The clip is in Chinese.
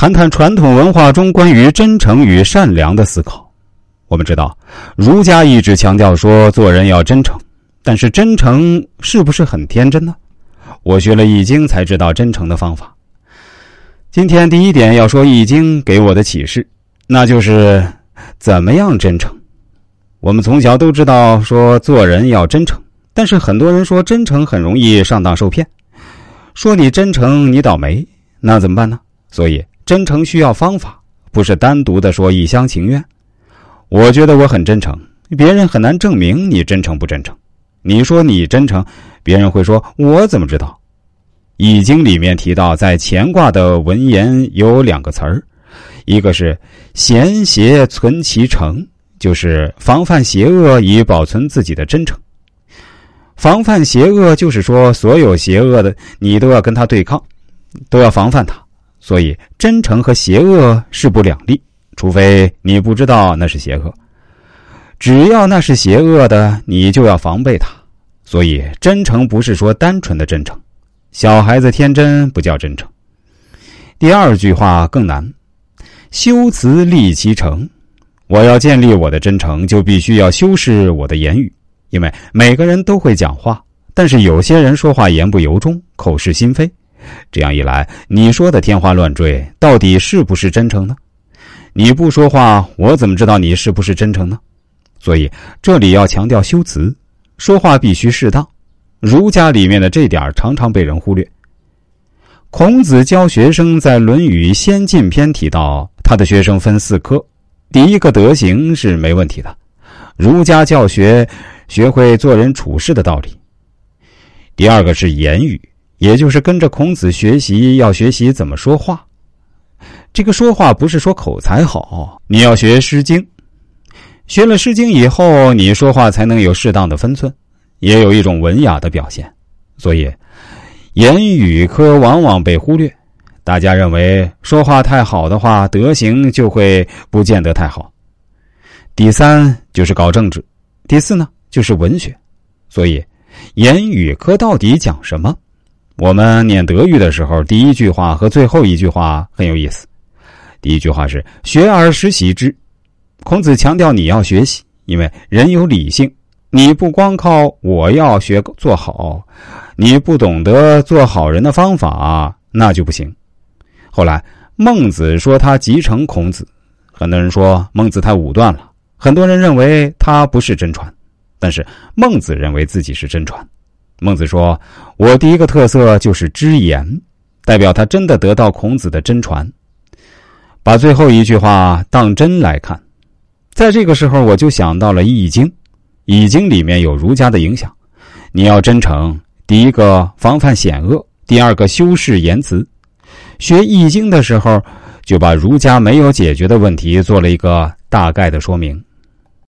谈谈传统文化中关于真诚与善良的思考。我们知道，儒家一直强调说做人要真诚，但是真诚是不是很天真呢？我学了《易经》才知道真诚的方法。今天第一点要说《易经》给我的启示，那就是怎么样真诚。我们从小都知道说做人要真诚，但是很多人说真诚很容易上当受骗，说你真诚你倒霉，那怎么办呢？所以。真诚需要方法，不是单独的说一厢情愿。我觉得我很真诚，别人很难证明你真诚不真诚。你说你真诚，别人会说我怎么知道？易经里面提到，在乾卦的文言有两个词儿，一个是贤邪存其诚，就是防范邪恶以保存自己的真诚。防范邪恶就是说，所有邪恶的你都要跟他对抗，都要防范他。所以，真诚和邪恶势不两立，除非你不知道那是邪恶。只要那是邪恶的，你就要防备它。所以，真诚不是说单纯的真诚，小孩子天真不叫真诚。第二句话更难，修辞立其诚。我要建立我的真诚，就必须要修饰我的言语，因为每个人都会讲话，但是有些人说话言不由衷，口是心非。这样一来，你说的天花乱坠，到底是不是真诚呢？你不说话，我怎么知道你是不是真诚呢？所以这里要强调修辞，说话必须适当。儒家里面的这点常常被人忽略。孔子教学生在《论语先进篇》提到，他的学生分四科，第一个德行是没问题的，儒家教学学会做人处事的道理；第二个是言语。也就是跟着孔子学习，要学习怎么说话。这个说话不是说口才好，你要学《诗经》，学了《诗经》以后，你说话才能有适当的分寸，也有一种文雅的表现。所以，言语科往往被忽略。大家认为说话太好的话，德行就会不见得太好。第三就是搞政治，第四呢就是文学。所以，言语科到底讲什么？我们念德育的时候，第一句话和最后一句话很有意思。第一句话是“学而时习之”，孔子强调你要学习，因为人有理性，你不光靠我要学做好，你不懂得做好人的方法，那就不行。后来孟子说他继承孔子，很多人说孟子太武断了，很多人认为他不是真传，但是孟子认为自己是真传。孟子说：“我第一个特色就是知言，代表他真的得到孔子的真传。把最后一句话当真来看，在这个时候我就想到了《易经》，《易经》里面有儒家的影响。你要真诚，第一个防范险恶，第二个修饰言辞。学《易经》的时候，就把儒家没有解决的问题做了一个大概的说明。”